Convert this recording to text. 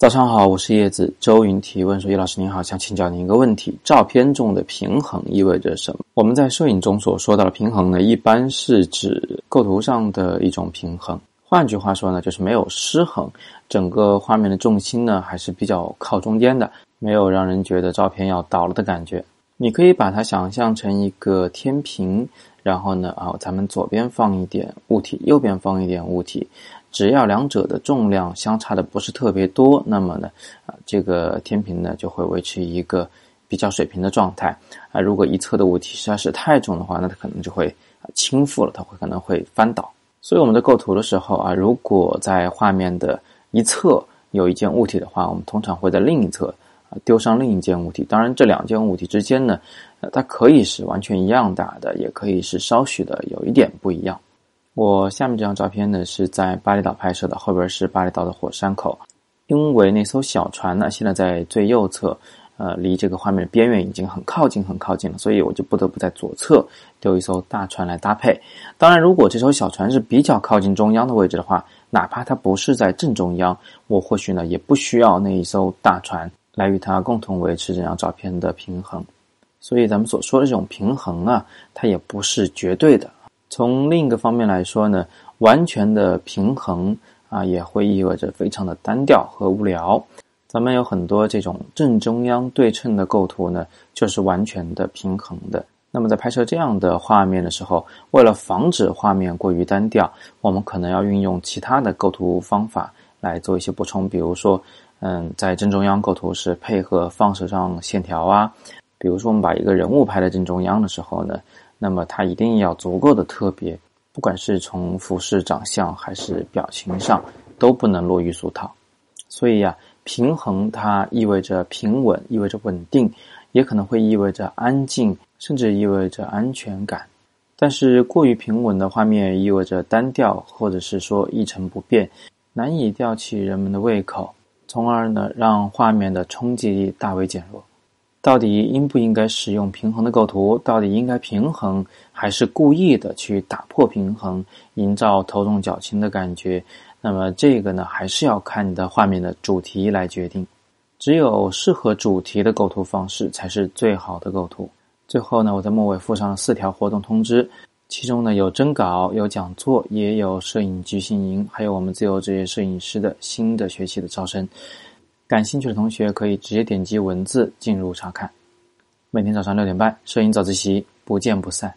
早上好，我是叶子。周云提问说：“叶老师您好，想请教您一个问题：照片中的平衡意味着什么？”我们在摄影中所说到的平衡呢，一般是指构图上的一种平衡。换句话说呢，就是没有失衡，整个画面的重心呢还是比较靠中间的，没有让人觉得照片要倒了的感觉。你可以把它想象成一个天平，然后呢，啊，咱们左边放一点物体，右边放一点物体。只要两者的重量相差的不是特别多，那么呢，啊，这个天平呢就会维持一个比较水平的状态。啊，如果一侧的物体实在是太重的话，那它可能就会倾覆了，它会可能会翻倒。所以我们在构图的时候啊，如果在画面的一侧有一件物体的话，我们通常会在另一侧啊丢上另一件物体。当然，这两件物体之间呢，呃，它可以是完全一样大的，也可以是稍许的有一点不一样。我下面这张照片呢是在巴厘岛拍摄的，后边是巴厘岛的火山口。因为那艘小船呢现在在最右侧，呃，离这个画面的边缘已经很靠近，很靠近了，所以我就不得不在左侧丢一艘大船来搭配。当然，如果这艘小船是比较靠近中央的位置的话，哪怕它不是在正中央，我或许呢也不需要那一艘大船来与它共同维持这张照片的平衡。所以咱们所说的这种平衡啊，它也不是绝对的。从另一个方面来说呢，完全的平衡啊，也会意味着非常的单调和无聊。咱们有很多这种正中央对称的构图呢，就是完全的平衡的。那么在拍摄这样的画面的时候，为了防止画面过于单调，我们可能要运用其他的构图方法来做一些补充。比如说，嗯，在正中央构图是配合放射状线条啊。比如说，我们把一个人物拍在正中央的时候呢。那么它一定要足够的特别，不管是从服饰、长相还是表情上，都不能落于俗套。所以呀，平衡它意味着平稳，意味着稳定，也可能会意味着安静，甚至意味着安全感。但是过于平稳的画面意味着单调，或者是说一成不变，难以吊起人们的胃口，从而呢让画面的冲击力大为减弱。到底应不应该使用平衡的构图？到底应该平衡，还是故意的去打破平衡，营造头重脚轻的感觉？那么这个呢，还是要看你的画面的主题来决定。只有适合主题的构图方式才是最好的构图。最后呢，我在末尾附上了四条活动通知，其中呢有征稿、有讲座，也有摄影集训营，还有我们自由职业摄影师的新的学期的招生。感兴趣的同学可以直接点击文字进入查看。每天早上六点半，摄影早自习，不见不散。